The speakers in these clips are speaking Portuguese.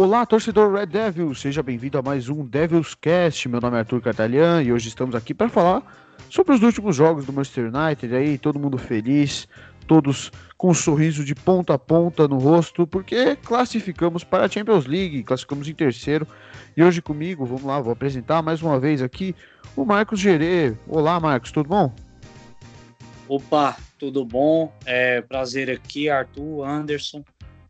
Olá, torcedor Red Devils, seja bem-vindo a mais um Devils Cast. Meu nome é Arthur Catalian e hoje estamos aqui para falar sobre os últimos jogos do Manchester United. Aí, todo mundo feliz, todos com um sorriso de ponta a ponta no rosto, porque classificamos para a Champions League, classificamos em terceiro. E hoje comigo, vamos lá, vou apresentar mais uma vez aqui o Marcos Gerê. Olá, Marcos, tudo bom? Opa, tudo bom? É prazer aqui, Arthur, Anderson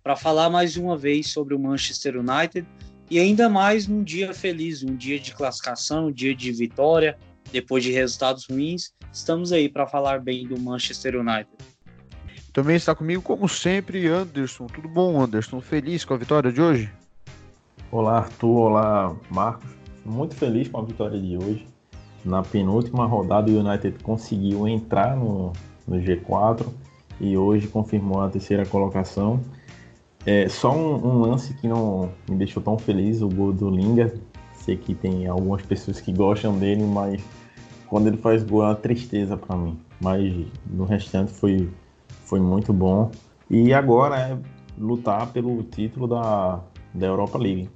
para falar mais uma vez sobre o Manchester United e ainda mais num dia feliz, um dia de classificação, um dia de vitória, depois de resultados ruins. Estamos aí para falar bem do Manchester United. Também está comigo, como sempre, Anderson. Tudo bom, Anderson? Feliz com a vitória de hoje? Olá, Arthur. Olá, Marcos. Muito feliz com a vitória de hoje. Na penúltima rodada, o United conseguiu entrar no, no G4 e hoje confirmou a terceira colocação. É, só um, um, lance que não me deixou tão feliz, o gol do Linga. Sei que tem algumas pessoas que gostam dele, mas quando ele faz gol é uma tristeza para mim. Mas no restante foi, foi muito bom. E agora é lutar pelo título da, da Europa League.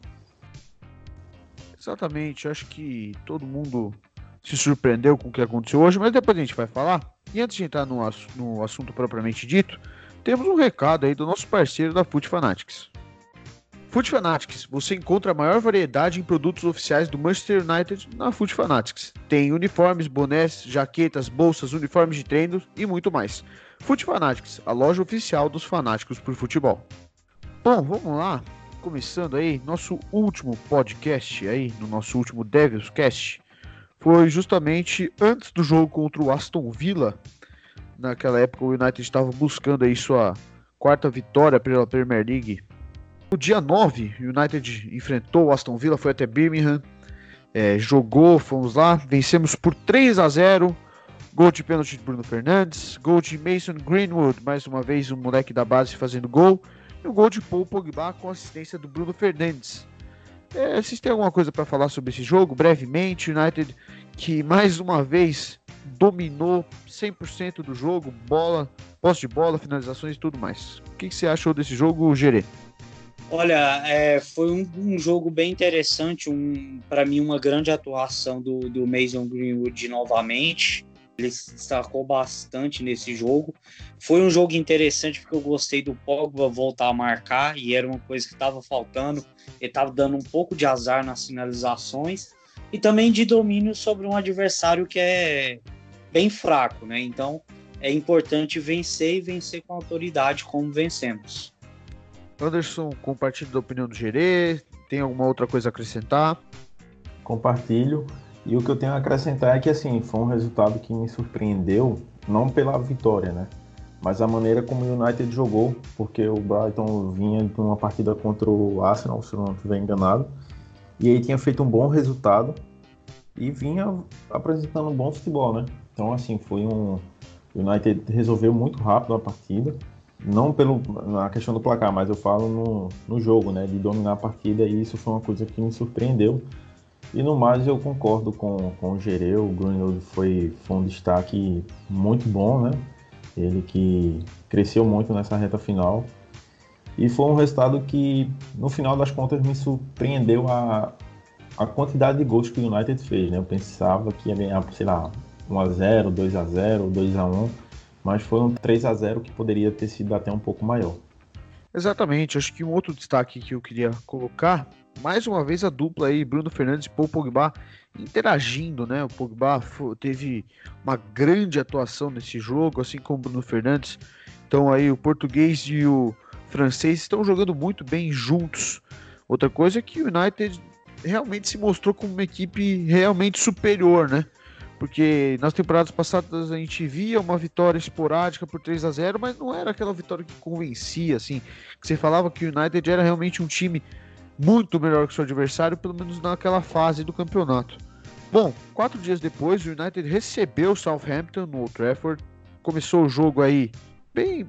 Exatamente, acho que todo mundo se surpreendeu com o que aconteceu hoje, mas depois a gente vai falar. E antes de entrar no, no assunto propriamente dito, temos um recado aí do nosso parceiro da Foot Fanatics. Foot Fanatics, você encontra a maior variedade em produtos oficiais do Manchester United na Foot Fanatics. Tem uniformes, bonés, jaquetas, bolsas, uniformes de treino e muito mais. Foot Fanatics, a loja oficial dos fanáticos por futebol. Bom, vamos lá. Começando aí, nosso último podcast aí, no nosso último Devils Cast, foi justamente antes do jogo contra o Aston Villa, naquela época o United estava buscando aí sua quarta vitória pela Premier League. No dia 9, o United enfrentou o Aston Villa, foi até Birmingham, é, jogou, fomos lá, vencemos por 3 a 0 Gol de pênalti de Bruno Fernandes, gol de Mason Greenwood, mais uma vez um moleque da base fazendo gol, e o gol de Paul Pogba com assistência do Bruno Fernandes. É, vocês têm alguma coisa para falar sobre esse jogo? Brevemente, United que mais uma vez dominou 100% do jogo, bola, posse de bola, finalizações e tudo mais. O que, que você achou desse jogo, Gerê? Olha, é, foi um, um, jogo bem interessante, um, para mim uma grande atuação do, do Mason Greenwood novamente. Ele se destacou bastante nesse jogo. Foi um jogo interessante porque eu gostei do Pogba voltar a marcar e era uma coisa que estava faltando. Ele estava dando um pouco de azar nas finalizações e também de domínio sobre um adversário que é bem fraco, né? Então é importante vencer e vencer com autoridade, como vencemos. Anderson, compartilhe da opinião do Gerê. Tem alguma outra coisa a acrescentar? Compartilho. E o que eu tenho a acrescentar é que assim, foi um resultado que me surpreendeu, não pela vitória, né? Mas a maneira como o United jogou, porque o Brighton vinha de uma partida contra o Arsenal, se não estiver enganado, e aí tinha feito um bom resultado e vinha apresentando um bom futebol, né? Então, assim, foi um. O United resolveu muito rápido a partida. Não pelo, na questão do placar, mas eu falo no, no jogo, né? De dominar a partida, e isso foi uma coisa que me surpreendeu. E no mais, eu concordo com, com o Gereu. O Greenwood foi, foi um destaque muito bom, né? Ele que cresceu muito nessa reta final. E foi um resultado que, no final das contas, me surpreendeu a, a quantidade de gols que o United fez. Né? Eu pensava que ia ganhar, sei lá, 1x0, 2x0, 2x1, mas foi um 3x0 que poderia ter sido até um pouco maior. Exatamente, acho que um outro destaque que eu queria colocar, mais uma vez a dupla aí, Bruno Fernandes e Paul Pogba, interagindo, né? O Pogba teve uma grande atuação nesse jogo, assim como o Bruno Fernandes. Então aí o português e o francês estão jogando muito bem juntos. Outra coisa é que o United realmente se mostrou como uma equipe realmente superior, né? Porque nas temporadas passadas a gente via uma vitória esporádica por 3 a 0 mas não era aquela vitória que convencia, assim. Que você falava que o United era realmente um time muito melhor que seu adversário, pelo menos naquela fase do campeonato. Bom, quatro dias depois, o United recebeu o Southampton no Old Trafford. Começou o jogo aí bem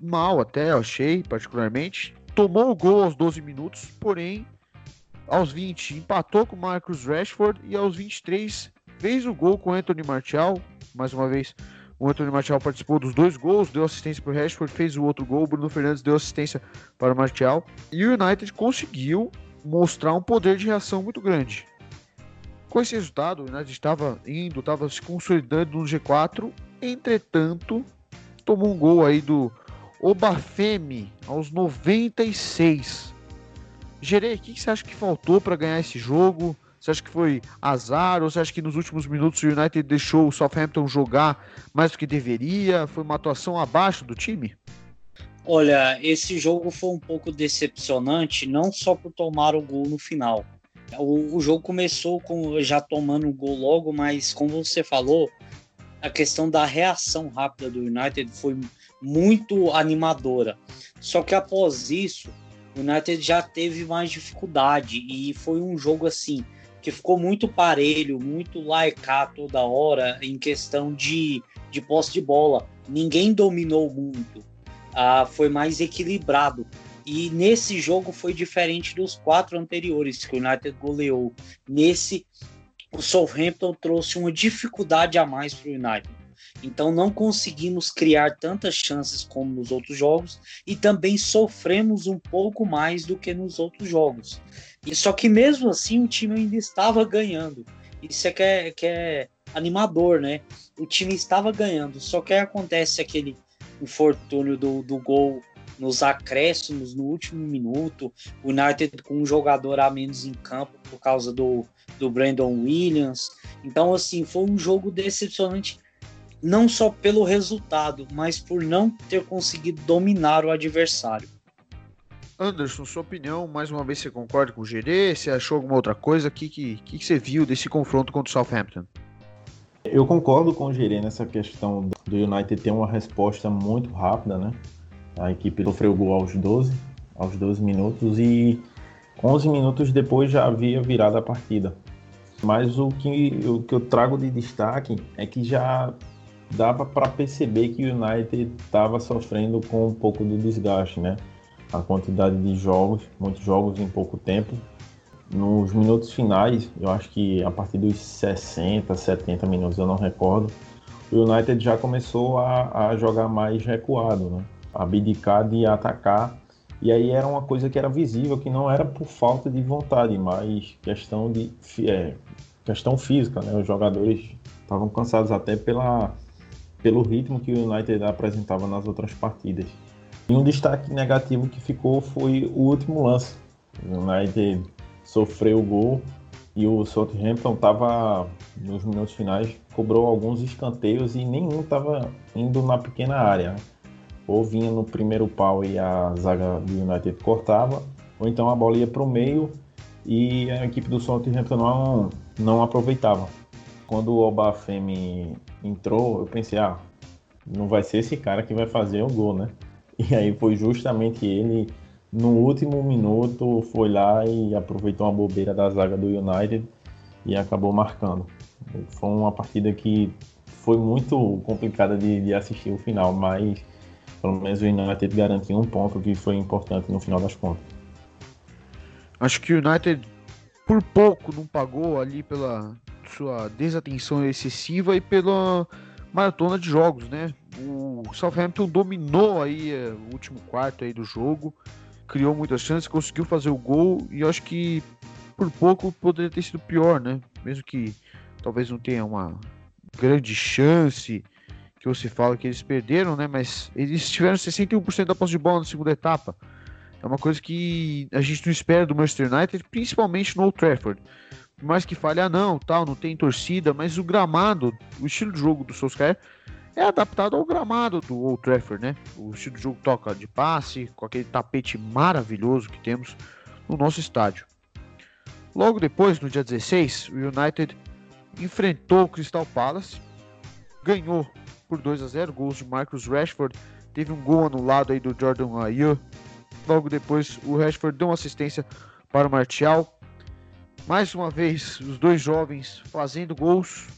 mal até, achei, particularmente. Tomou o gol aos 12 minutos, porém, aos 20 empatou com o Marcus Rashford e aos 23 fez o gol com Anthony Martial, mais uma vez O Anthony Martial participou dos dois gols, deu assistência para o Rashford, fez o outro gol. O Bruno Fernandes deu assistência para o Martial. E o United conseguiu mostrar um poder de reação muito grande. Com esse resultado, o United estava indo, estava se consolidando no G4. Entretanto, tomou um gol aí do Obafemi aos 96. Gerei, o que você acha que faltou para ganhar esse jogo? Você acha que foi azar ou você acha que nos últimos minutos o United deixou o Southampton jogar mais do que deveria? Foi uma atuação abaixo do time? Olha, esse jogo foi um pouco decepcionante, não só por tomar o gol no final. O, o jogo começou com já tomando o gol logo, mas como você falou, a questão da reação rápida do United foi muito animadora. Só que após isso, o United já teve mais dificuldade e foi um jogo assim que ficou muito parelho, muito laicar toda hora em questão de, de posse de bola. Ninguém dominou muito, ah, foi mais equilibrado. E nesse jogo foi diferente dos quatro anteriores que o United goleou. Nesse, o Southampton trouxe uma dificuldade a mais para o United. Então não conseguimos criar tantas chances como nos outros jogos e também sofremos um pouco mais do que nos outros jogos. E só que mesmo assim o time ainda estava ganhando. Isso é que é, que é animador, né? O time estava ganhando, só que acontece aquele infortúnio do, do gol nos acréscimos no último minuto, o United com um jogador a menos em campo por causa do, do Brandon Williams. Então, assim, foi um jogo decepcionante, não só pelo resultado, mas por não ter conseguido dominar o adversário. Anderson, sua opinião, mais uma vez você concorda com o GD? Você achou alguma outra coisa? O que, que, que, você viu desse confronto contra o Southampton? Eu concordo com o Gerê nessa questão do United ter uma resposta muito rápida, né? A equipe sofreu gol aos 12, aos 12 minutos e 11 minutos depois já havia virado a partida. Mas o que, o que eu trago de destaque é que já dava para perceber que o United estava sofrendo com um pouco do desgaste, né? a quantidade de jogos, muitos jogos em pouco tempo. Nos minutos finais, eu acho que a partir dos 60, 70 minutos, eu não recordo, o United já começou a, a jogar mais recuado, né? Abdicar de atacar. E aí era uma coisa que era visível, que não era por falta de vontade, mas questão de é, questão física, né? Os jogadores estavam cansados até pela, pelo ritmo que o United apresentava nas outras partidas. E um destaque negativo que ficou foi o último lance. O United sofreu o gol e o Southampton estava nos minutos finais cobrou alguns escanteios e nenhum estava indo na pequena área. Ou vinha no primeiro pau e a zaga do United cortava, ou então a bola ia para o meio e a equipe do Southampton não, não aproveitava. Quando o Obafemi entrou, eu pensei, ah, não vai ser esse cara que vai fazer o gol, né? E aí foi justamente ele, no último minuto, foi lá e aproveitou uma bobeira da zaga do United e acabou marcando. Foi uma partida que foi muito complicada de, de assistir o final, mas pelo menos o United garantiu um ponto que foi importante no final das contas. Acho que o United por pouco não pagou ali pela sua desatenção excessiva e pela maratona de jogos, né? O Southampton dominou aí é, o último quarto aí do jogo, criou muitas chances, conseguiu fazer o gol e acho que por pouco poderia ter sido pior, né? Mesmo que talvez não tenha uma grande chance que você fala que eles perderam, né? Mas eles tiveram 61% da posse de bola na segunda etapa. É uma coisa que a gente não espera do Manchester United, principalmente no Old Trafford. Por mais que fale, ah não, tal, não tem torcida, mas o gramado, o estilo de jogo do Solskjaer é adaptado ao gramado do Old Trafford, né? O estilo de jogo toca de passe, com aquele tapete maravilhoso que temos no nosso estádio. Logo depois, no dia 16, o United enfrentou o Crystal Palace, ganhou por 2 a 0 gols de Marcus Rashford, teve um gol anulado aí do Jordan Ayew. Logo depois, o Rashford deu uma assistência para o Martial, mais uma vez, os dois jovens fazendo gols.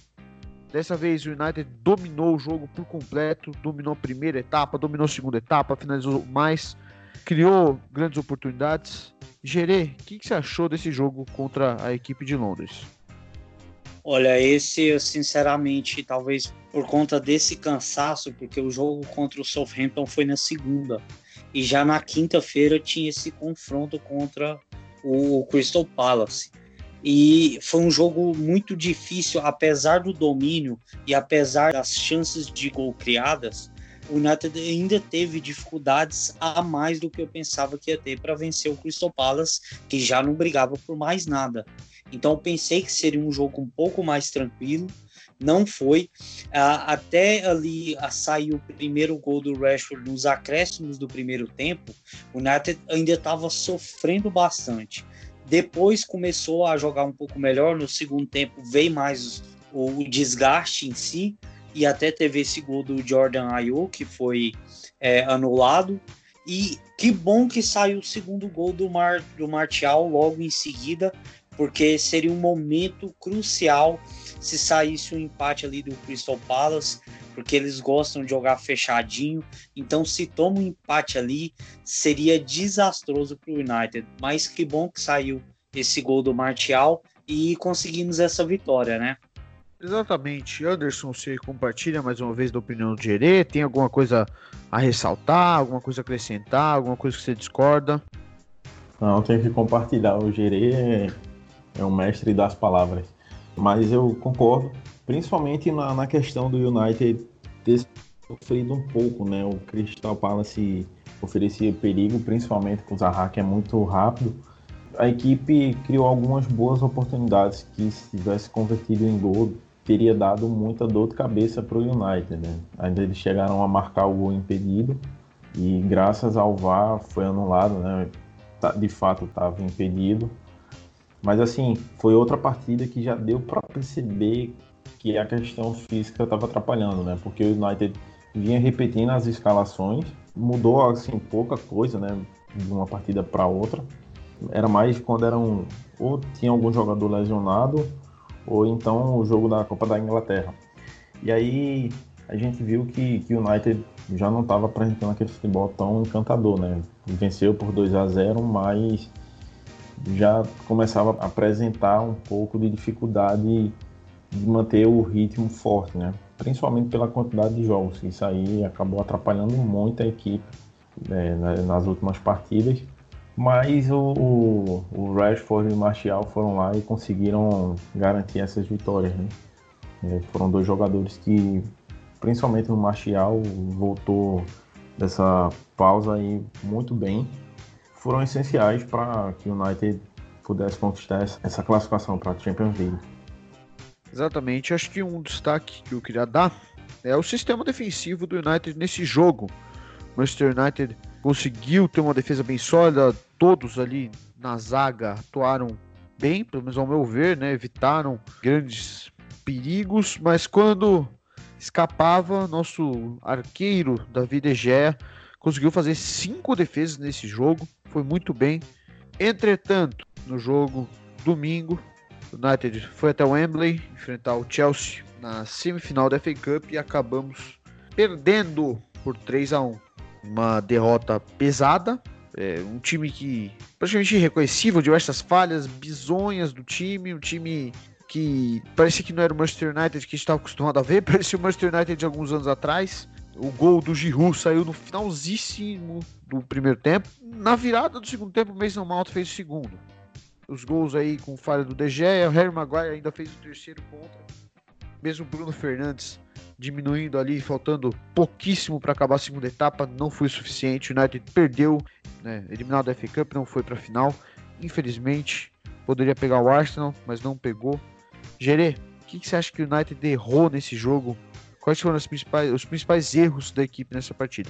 Dessa vez o United dominou o jogo por completo, dominou a primeira etapa, dominou a segunda etapa, finalizou mais, criou grandes oportunidades. Gerê, o que, que você achou desse jogo contra a equipe de Londres? Olha, esse, sinceramente, talvez por conta desse cansaço, porque o jogo contra o Southampton foi na segunda. E já na quinta-feira tinha esse confronto contra o Crystal Palace. E foi um jogo muito difícil, apesar do domínio e apesar das chances de gol criadas, o United ainda teve dificuldades a mais do que eu pensava que ia ter para vencer o Crystal Palace, que já não brigava por mais nada. Então eu pensei que seria um jogo um pouco mais tranquilo, não foi. Ah, até ali a sair o primeiro gol do Rashford nos acréscimos do primeiro tempo, o United ainda estava sofrendo bastante. Depois começou a jogar um pouco melhor, no segundo tempo veio mais o desgaste em si, e até teve esse gol do Jordan Ayew, que foi é, anulado. E que bom que saiu o segundo gol do, Mar, do Martial logo em seguida, porque seria um momento crucial se saísse o um empate ali do Crystal Palace, porque eles gostam de jogar fechadinho. Então, se toma um empate ali, seria desastroso para o United. Mas que bom que saiu esse gol do Martial e conseguimos essa vitória, né? Exatamente. Anderson, você compartilha mais uma vez da opinião do Gerê? Tem alguma coisa a ressaltar, alguma coisa a acrescentar, alguma coisa que você discorda? Não, tenho que compartilhar. O Gerê é o mestre das palavras. Mas eu concordo, principalmente na, na questão do United ter sofrido um pouco, né? O Crystal Palace oferecia perigo, principalmente com o Zaha, que é muito rápido. A equipe criou algumas boas oportunidades que, se tivesse convertido em gol, teria dado muita dor de cabeça para o United. Né? Ainda eles chegaram a marcar o gol impedido e, graças ao VAR, foi anulado. Né? Tá, de fato, estava impedido. Mas assim, foi outra partida que já deu para perceber que a questão física estava atrapalhando, né? Porque o United vinha repetindo as escalações, mudou assim pouca coisa, né? De uma partida para outra. Era mais quando eram ou tinha algum jogador lesionado ou então o jogo da Copa da Inglaterra. E aí a gente viu que, que o United já não estava apresentando aquele futebol tão encantador, né? Venceu por 2 a 0, mas já começava a apresentar um pouco de dificuldade de manter o ritmo forte, né? Principalmente pela quantidade de jogos. Isso aí acabou atrapalhando muito a equipe né, nas últimas partidas. Mas o, o, o, Rashford e o Martial foram lá e conseguiram garantir essas vitórias, né? É, foram dois jogadores que, principalmente o Martial, voltou dessa pausa aí muito bem foram essenciais para que o United pudesse conquistar essa classificação para a Champions League. Exatamente, acho que um destaque que eu queria dar é o sistema defensivo do United nesse jogo. O Manchester United conseguiu ter uma defesa bem sólida, todos ali na zaga atuaram bem, pelo menos ao meu ver, né? evitaram grandes perigos, mas quando escapava, nosso arqueiro David Egea conseguiu fazer cinco defesas nesse jogo, foi muito bem. Entretanto, no jogo domingo, o United foi até o Wembley enfrentar o Chelsea na semifinal da FA Cup e acabamos perdendo por 3 a 1. Uma derrota pesada, é, um time que praticamente irreconhecível, diversas falhas bizonhas do time, um time que parecia que não era o Manchester United que estava acostumado a ver, parecia o Manchester United de alguns anos atrás. O gol do Giroud saiu no finalzíssimo do primeiro tempo. Na virada do segundo tempo, o Mason Mount fez o segundo. Os gols aí com falha do Gea, o Harry Maguire ainda fez o terceiro contra. Mesmo Bruno Fernandes diminuindo ali, faltando pouquíssimo para acabar a segunda etapa, não foi suficiente. O United perdeu, né, eliminado da FA Cup, não foi para a final. Infelizmente, poderia pegar o Arsenal, mas não pegou. Gerê, o que, que você acha que o United errou nesse jogo Quais foram principais, os principais erros da equipe nessa partida?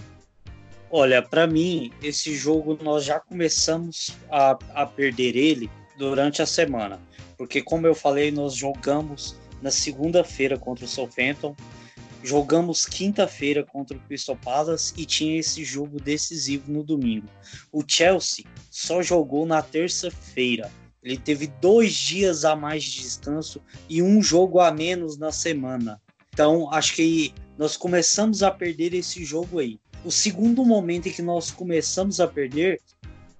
Olha, para mim, esse jogo nós já começamos a, a perder ele durante a semana. Porque, como eu falei, nós jogamos na segunda-feira contra o Southampton, jogamos quinta-feira contra o Crystal Palace e tinha esse jogo decisivo no domingo. O Chelsea só jogou na terça-feira. Ele teve dois dias a mais de descanso e um jogo a menos na semana. Então, acho que nós começamos a perder esse jogo aí. O segundo momento em que nós começamos a perder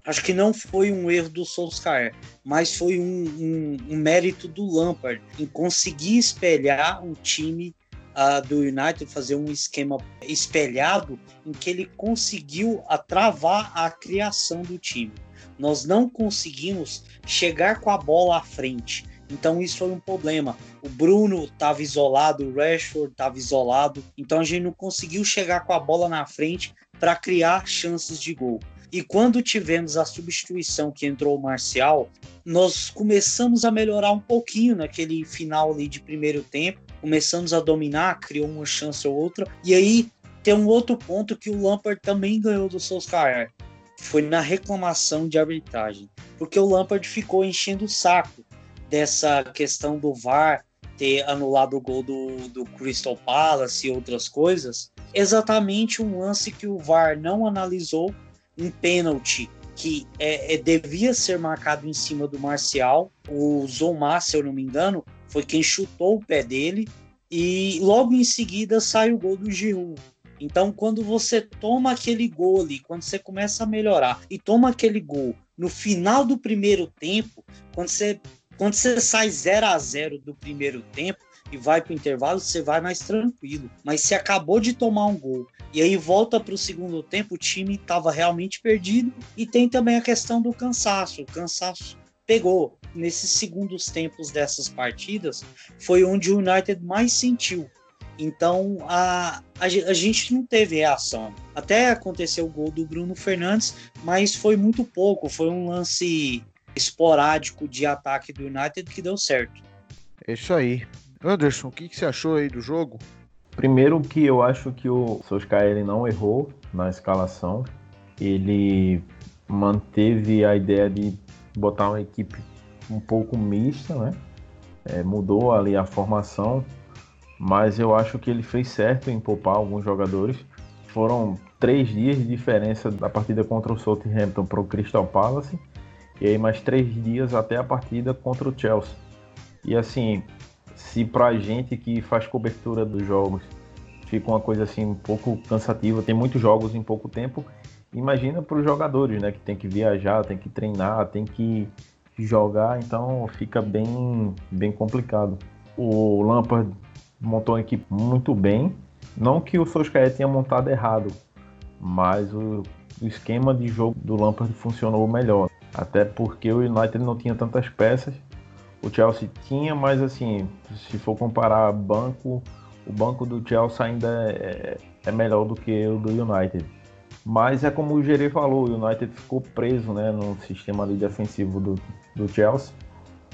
acho que não foi um erro do Solskjaer, mas foi um, um, um mérito do Lampard em conseguir espelhar o time uh, do United, fazer um esquema espelhado em que ele conseguiu travar a criação do time. Nós não conseguimos chegar com a bola à frente. Então isso foi um problema. O Bruno estava isolado, o Rashford estava isolado, então a gente não conseguiu chegar com a bola na frente para criar chances de gol. E quando tivemos a substituição que entrou o Marcial, nós começamos a melhorar um pouquinho naquele final ali de primeiro tempo, começamos a dominar, criou uma chance ou outra. E aí tem um outro ponto que o Lampard também ganhou do Solskjaer, foi na reclamação de arbitragem, porque o Lampard ficou enchendo o saco dessa questão do VAR ter anulado o gol do, do Crystal Palace e outras coisas, exatamente um lance que o VAR não analisou, um pênalti que é, é, devia ser marcado em cima do Marcial. O Zomar, se eu não me engano, foi quem chutou o pé dele e logo em seguida sai o gol do Giroud. Então, quando você toma aquele gol ali, quando você começa a melhorar e toma aquele gol no final do primeiro tempo, quando você, quando você sai 0 a 0 do primeiro tempo e vai para o intervalo, você vai mais tranquilo. Mas se acabou de tomar um gol e aí volta para o segundo tempo, o time estava realmente perdido. E tem também a questão do cansaço. O cansaço pegou. Nesses segundos tempos dessas partidas, foi onde o United mais sentiu. Então a, a, a, gente não teve reação. Até aconteceu o gol do Bruno Fernandes, mas foi muito pouco. Foi um lance esporádico de ataque do United que deu certo. É isso aí. Anderson, o que, que você achou aí do jogo? Primeiro que eu acho que o Solskjaer ele não errou na escalação. Ele manteve a ideia de botar uma equipe um pouco mista, né? É, mudou ali a formação mas eu acho que ele fez certo em poupar alguns jogadores. Foram três dias de diferença da partida contra o Southampton para o Crystal Palace e aí mais três dias até a partida contra o Chelsea. E assim, se para a gente que faz cobertura dos jogos fica uma coisa assim um pouco cansativa, tem muitos jogos em pouco tempo, imagina para os jogadores, né, que tem que viajar, tem que treinar, tem que jogar, então fica bem bem complicado. O Lampard montou uma equipe muito bem. Não que o Solskjaer tenha montado errado, mas o, o esquema de jogo do Lampard funcionou melhor. Até porque o United não tinha tantas peças. O Chelsea tinha, mas assim, se for comparar banco, o banco do Chelsea ainda é, é melhor do que o do United. Mas é como o Gerê falou, o United ficou preso né, no sistema ali defensivo do, do Chelsea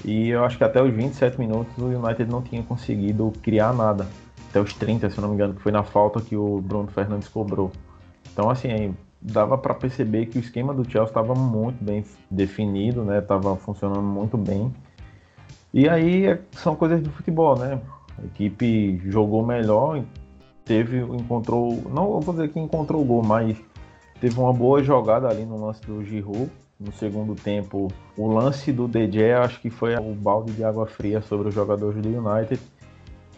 e eu acho que até os 27 minutos o United não tinha conseguido criar nada. Até os 30, se não me engano, que foi na falta que o Bruno Fernandes cobrou. Então, assim, dava para perceber que o esquema do Chelsea estava muito bem definido, né? Tava funcionando muito bem. E aí é, são coisas do futebol, né? A equipe jogou melhor, teve, encontrou, não vou dizer que encontrou o gol, mas teve uma boa jogada ali no lance do Giroud no segundo tempo. O lance do DJ acho que foi o balde de água fria sobre os jogadores do United.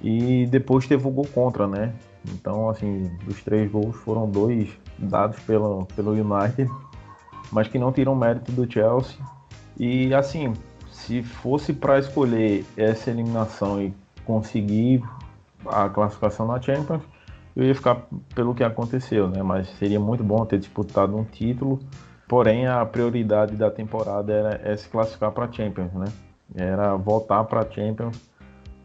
E depois teve o gol contra, né? Então, assim, dos três gols foram dois dados pelo, pelo United, mas que não tiram mérito do Chelsea. E, assim, se fosse para escolher essa eliminação e conseguir a classificação na Champions, eu ia ficar pelo que aconteceu, né? Mas seria muito bom ter disputado um título Porém, a prioridade da temporada era é se classificar para Champions, né? Era voltar para Champions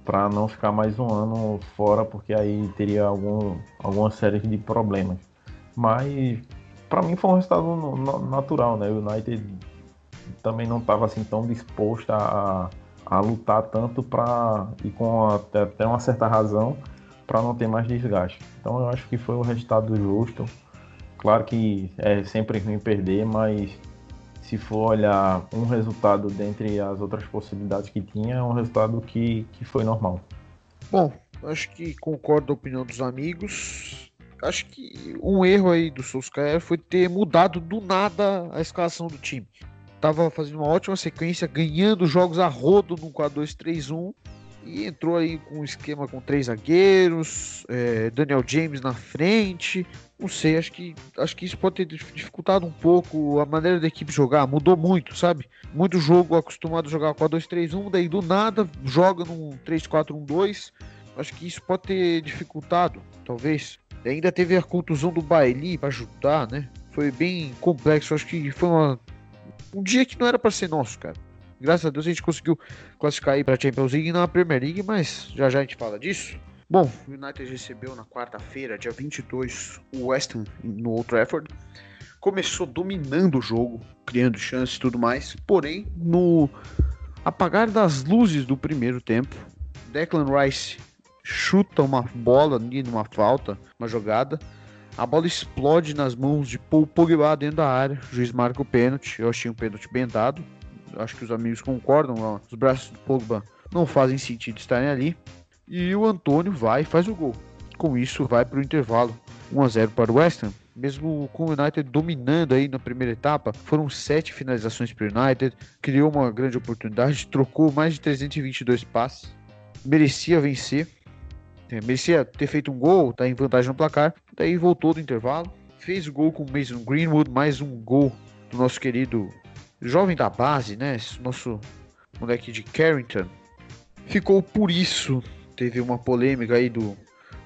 para não ficar mais um ano fora, porque aí teria algum, alguma série de problemas. Mas para mim foi um resultado natural, né? O United também não estava assim tão disposto a, a lutar tanto para e com até, até uma certa razão para não ter mais desgaste. Então eu acho que foi um resultado justo. Claro que é sempre ruim perder, mas se for olhar um resultado dentre as outras possibilidades que tinha, é um resultado que, que foi normal. Bom, acho que concordo com a opinião dos amigos. Acho que um erro aí do Solskjaer foi ter mudado do nada a escalação do time. Tava fazendo uma ótima sequência, ganhando jogos a rodo no 4-2-3-1. e entrou aí com um esquema com três zagueiros, é, Daniel James na frente. Não sei, acho que, acho que isso pode ter dificultado um pouco a maneira da equipe jogar. Mudou muito, sabe? Muito jogo acostumado a jogar com a 2-3-1, daí do nada joga num 3-4-1-2. Acho que isso pode ter dificultado, talvez. Ainda teve a contusão do Bailey para ajudar, né? Foi bem complexo. Acho que foi uma, um dia que não era para ser nosso, cara. Graças a Deus a gente conseguiu classificar aí para Champions League e Premier League, mas já já a gente fala disso. Bom, o United recebeu na quarta-feira, dia 22, o West Ham no Old Trafford. Começou dominando o jogo, criando chances e tudo mais. Porém, no apagar das luzes do primeiro tempo, Declan Rice chuta uma bola ali numa falta, uma jogada. A bola explode nas mãos de Paul Pogba dentro da área. O juiz marca o pênalti. Eu achei um pênalti bem dado acho que os amigos concordam, ó, os braços do Pogba não fazem sentido estarem ali. E o Antônio vai e faz o gol. Com isso, vai para o intervalo 1 a 0 para o West Ham. Mesmo com o United dominando aí na primeira etapa, foram sete finalizações para o United, criou uma grande oportunidade, trocou mais de 322 passes, merecia vencer, merecia ter feito um gol, tá em vantagem no placar, daí voltou do intervalo, fez o gol com o Mason Greenwood, mais um gol do nosso querido jovem da base, né? Nosso moleque de Carrington. Ficou por isso. Teve uma polêmica aí do,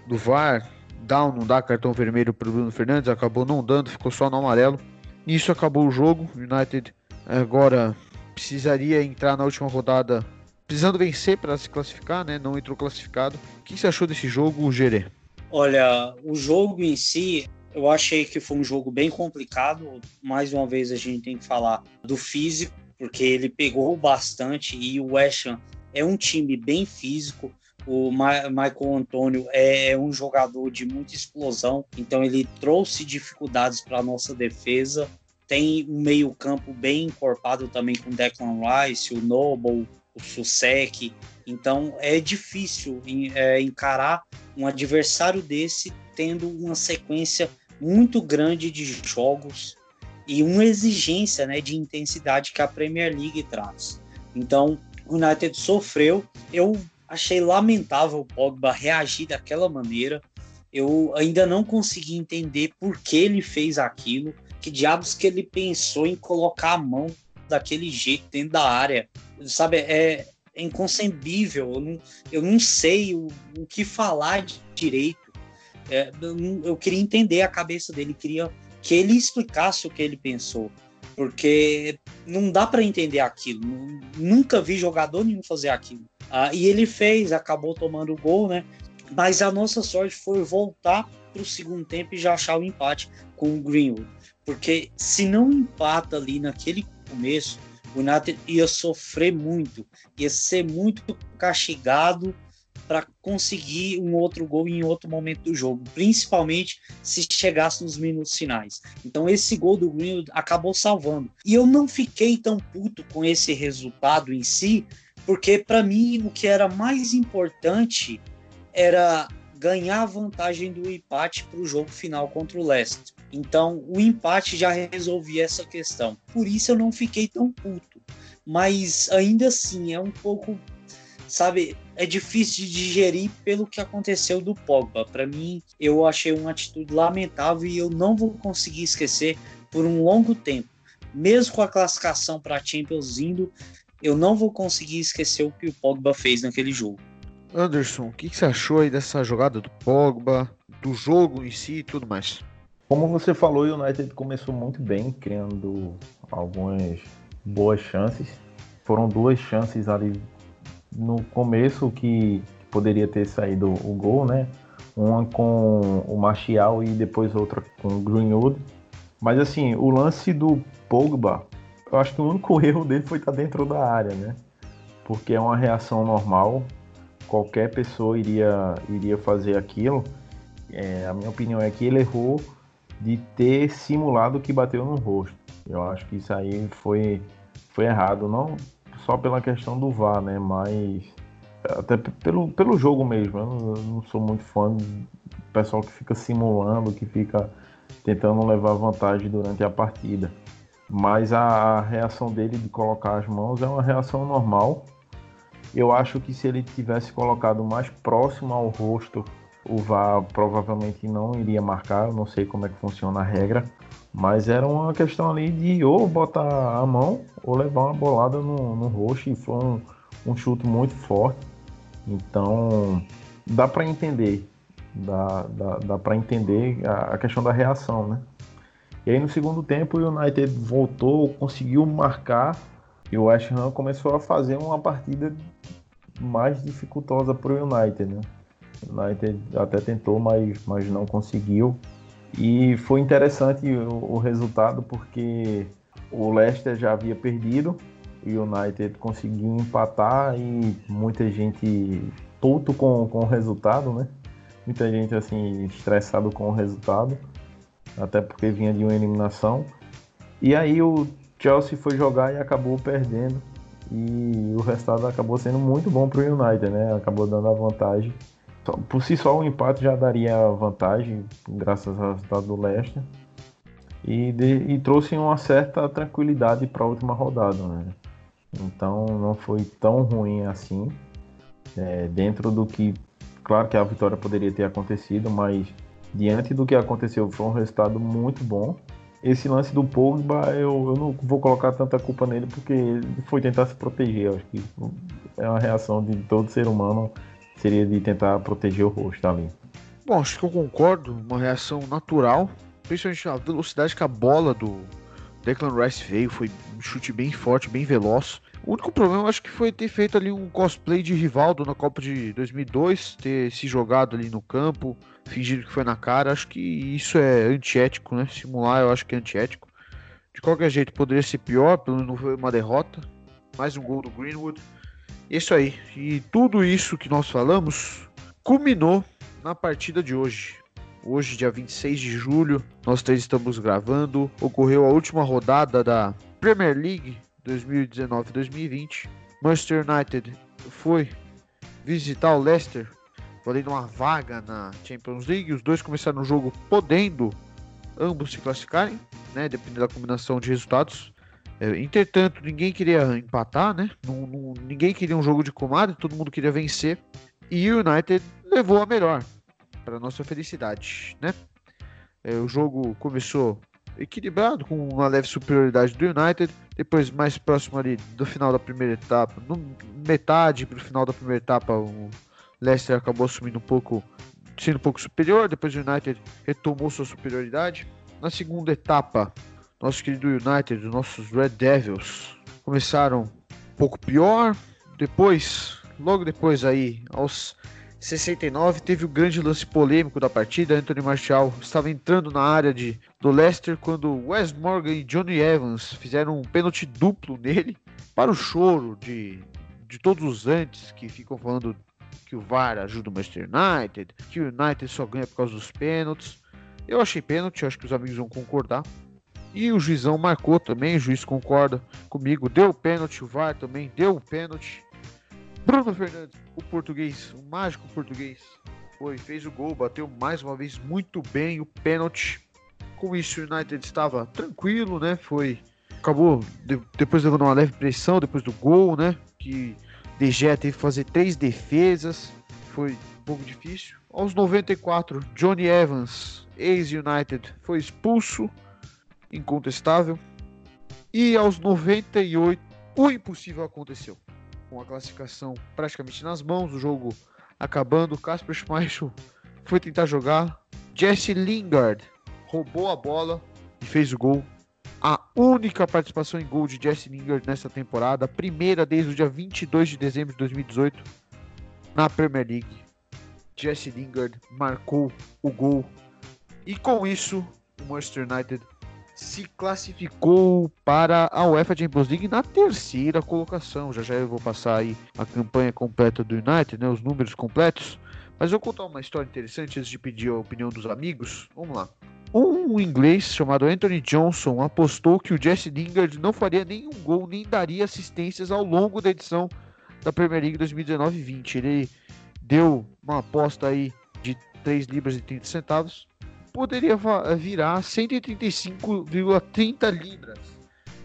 do VAR. Dá ou não dá cartão vermelho para Bruno Fernandes? Acabou não dando, ficou só no amarelo. Nisso acabou o jogo. United agora precisaria entrar na última rodada precisando vencer para se classificar, né? Não entrou classificado. O que você achou desse jogo, Gerê? Olha, o jogo em si eu achei que foi um jogo bem complicado. Mais uma vez a gente tem que falar do físico, porque ele pegou bastante e o West Ham é um time bem físico. O Michael Antônio é um jogador de muita explosão, então ele trouxe dificuldades para a nossa defesa. Tem um meio-campo bem encorpado também com Declan Rice, o Noble, o Susek. Então é difícil é, encarar um adversário desse tendo uma sequência muito grande de jogos e uma exigência né, de intensidade que a Premier League traz. Então, o United sofreu. Eu achei lamentável o Pogba reagir daquela maneira. Eu ainda não consegui entender por que ele fez aquilo. Que diabos que ele pensou em colocar a mão daquele jeito dentro da área? Sabe, é, é inconcebível. Eu não, eu não sei o, o que falar direito é, eu queria entender a cabeça dele, queria que ele explicasse o que ele pensou, porque não dá para entender aquilo. Nunca vi jogador nenhum fazer aquilo. Ah, e ele fez, acabou tomando o gol, né? Mas a nossa sorte foi voltar para o segundo tempo e já achar o empate com o Greenwood. Porque se não empata ali naquele começo, o United ia sofrer muito, ia ser muito castigado para conseguir um outro gol em outro momento do jogo, principalmente se chegasse nos minutos finais. Então esse gol do Greenwood acabou salvando. E eu não fiquei tão puto com esse resultado em si, porque para mim o que era mais importante era ganhar a vantagem do empate para o jogo final contra o Leicester. Então o empate já resolvia essa questão. Por isso eu não fiquei tão puto. Mas ainda assim é um pouco sabe, é difícil de digerir pelo que aconteceu do Pogba. Para mim, eu achei uma atitude lamentável e eu não vou conseguir esquecer por um longo tempo. Mesmo com a classificação para a Champions indo, eu não vou conseguir esquecer o que o Pogba fez naquele jogo. Anderson, o que, que você achou aí dessa jogada do Pogba, do jogo em si e tudo mais? Como você falou, o United começou muito bem, criando algumas boas chances. Foram duas chances ali no começo que poderia ter saído o gol, né? Uma com o Martial e depois outra com o Greenwood. Mas assim, o lance do Pogba, eu acho que o único erro dele foi estar dentro da área, né? Porque é uma reação normal, qualquer pessoa iria, iria fazer aquilo. É, a minha opinião é que ele errou de ter simulado que bateu no rosto. Eu acho que isso aí foi, foi errado. Não, só pela questão do VAR, né? Mas até pelo, pelo jogo mesmo. Eu não, eu não sou muito fã do pessoal que fica simulando, que fica tentando levar vantagem durante a partida. Mas a, a reação dele de colocar as mãos é uma reação normal. Eu acho que se ele tivesse colocado mais próximo ao rosto, o VAR provavelmente não iria marcar. Não sei como é que funciona a regra. Mas era uma questão ali de ou botar a mão ou levar uma bolada no, no rosto. E foi um, um chute muito forte. Então dá para entender. Dá, dá, dá para entender a, a questão da reação, né? E aí no segundo tempo o United voltou, conseguiu marcar e o West Ham começou a fazer uma partida mais dificultosa para o United, né? United até tentou, mas, mas não conseguiu. E foi interessante o, o resultado porque o Leicester já havia perdido o United conseguiu empatar e muita gente puto com, com o resultado, né? Muita gente assim estressado com o resultado até porque vinha de uma eliminação. E aí o Chelsea foi jogar e acabou perdendo. E o resultado acabou sendo muito bom para o United, né? Acabou dando a vantagem. Por si só, o empate já daria vantagem, graças ao resultado do Leicester. E, de, e trouxe uma certa tranquilidade para a última rodada, né? Então não foi tão ruim assim. É, dentro do que, claro que a vitória poderia ter acontecido, mas diante do que aconteceu, foi um resultado muito bom. Esse lance do Pogba, eu, eu não vou colocar tanta culpa nele porque ele foi tentar se proteger. Eu acho que é uma reação de todo ser humano seria de tentar proteger o rosto ali. Bom, acho que eu concordo, uma reação natural, principalmente a velocidade que a bola do Declan Rice veio, foi um chute bem forte, bem veloz. O único problema acho que foi ter feito ali um cosplay de Rivaldo na Copa de 2002, ter se jogado ali no campo, fingindo que foi na cara. Acho que isso é antiético, né? Simular eu acho que é antiético. De qualquer jeito, poderia ser pior, pelo menos não foi uma derrota. Mais um gol do Greenwood. Isso aí. E tudo isso que nós falamos culminou na partida de hoje. Hoje, dia 26 de julho, nós três estamos gravando. Ocorreu a última rodada da Premier League 2019-2020. Manchester United foi visitar o Leicester, valendo uma vaga na Champions League. Os dois começaram o jogo podendo ambos se classificarem, né, dependendo da combinação de resultados. É, entretanto, ninguém queria empatar, né? Não, não, ninguém queria um jogo de comadre, todo mundo queria vencer. E o United levou a melhor, para nossa felicidade, né? É, o jogo começou equilibrado, com uma leve superioridade do United. Depois, mais próximo ali do final da primeira etapa, no, metade para o final da primeira etapa, o Leicester acabou assumindo um pouco, sendo um pouco superior. Depois o United retomou sua superioridade. Na segunda etapa, nosso querido United, os nossos Red Devils, começaram um pouco pior. Depois, logo depois aí, aos 69 teve o grande lance polêmico da partida. Anthony Martial estava entrando na área de, do Leicester quando Wes Morgan e Johnny Evans fizeram um pênalti duplo nele. Para o choro de, de todos os antes que ficam falando que o VAR ajuda o Manchester United, que o United só ganha por causa dos pênaltis. Eu achei pênalti, acho que os amigos vão concordar. E o juizão marcou também, o juiz concorda comigo, deu pênalti, o VAR também deu pênalti. Bruno Fernandes, o português, o mágico português, foi, fez o gol, bateu mais uma vez muito bem o pênalti. Com isso, o United estava tranquilo, né? Foi. Acabou de, depois levando uma leve pressão depois do gol, né? Que De Gea teve que fazer três defesas. Foi um pouco difícil. Aos 94, Johnny Evans, ex-United, foi expulso. Incontestável. E aos 98, o impossível aconteceu com a classificação praticamente nas mãos, o jogo acabando, Casper Schmeichel foi tentar jogar, Jesse Lingard roubou a bola e fez o gol. A única participação em gol de Jesse Lingard nessa temporada, primeira desde o dia 22 de dezembro de 2018 na Premier League. Jesse Lingard marcou o gol e com isso o Manchester United se classificou para a UEFA Champions League na terceira colocação. Já já eu vou passar aí a campanha completa do United, né, os números completos. Mas eu vou contar uma história interessante antes de pedir a opinião dos amigos. Vamos lá. Um inglês chamado Anthony Johnson apostou que o Jesse Lingard não faria nenhum gol nem daria assistências ao longo da edição da Premier League 2019-20. Ele deu uma aposta aí de 3 libras e 30 centavos poderia virar 135,30 libras.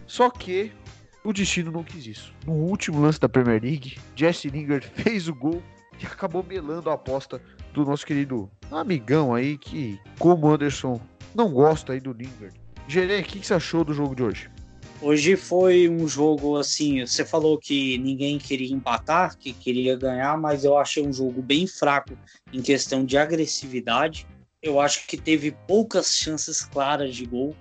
Só que O destino não quis isso. No último lance da Premier League, Jesse Lingard fez o gol e acabou melando a aposta do nosso querido amigão aí, que, como Anderson, não gosta aí do Lingard. Gerê, o que, que você achou do jogo de hoje? Hoje foi um jogo assim. Você falou que ninguém queria empatar, que queria ganhar, mas eu achei um jogo bem fraco em questão de agressividade. Eu acho que teve poucas chances claras de gol,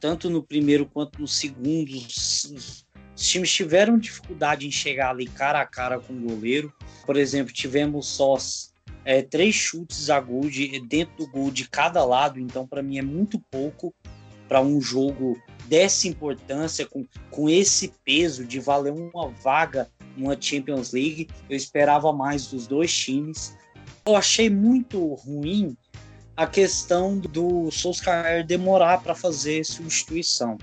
tanto no primeiro quanto no segundo. Os, times tiveram dificuldade em chegar ali cara a cara com o goleiro. Por exemplo, tivemos só é, três chutes a gol de, dentro do gol de cada lado, então para mim é muito pouco para um jogo dessa importância, com, com esse peso de valer uma vaga numa Champions League. Eu esperava mais dos dois times. Eu achei muito ruim a questão do Solskjaer demorar para fazer substituição.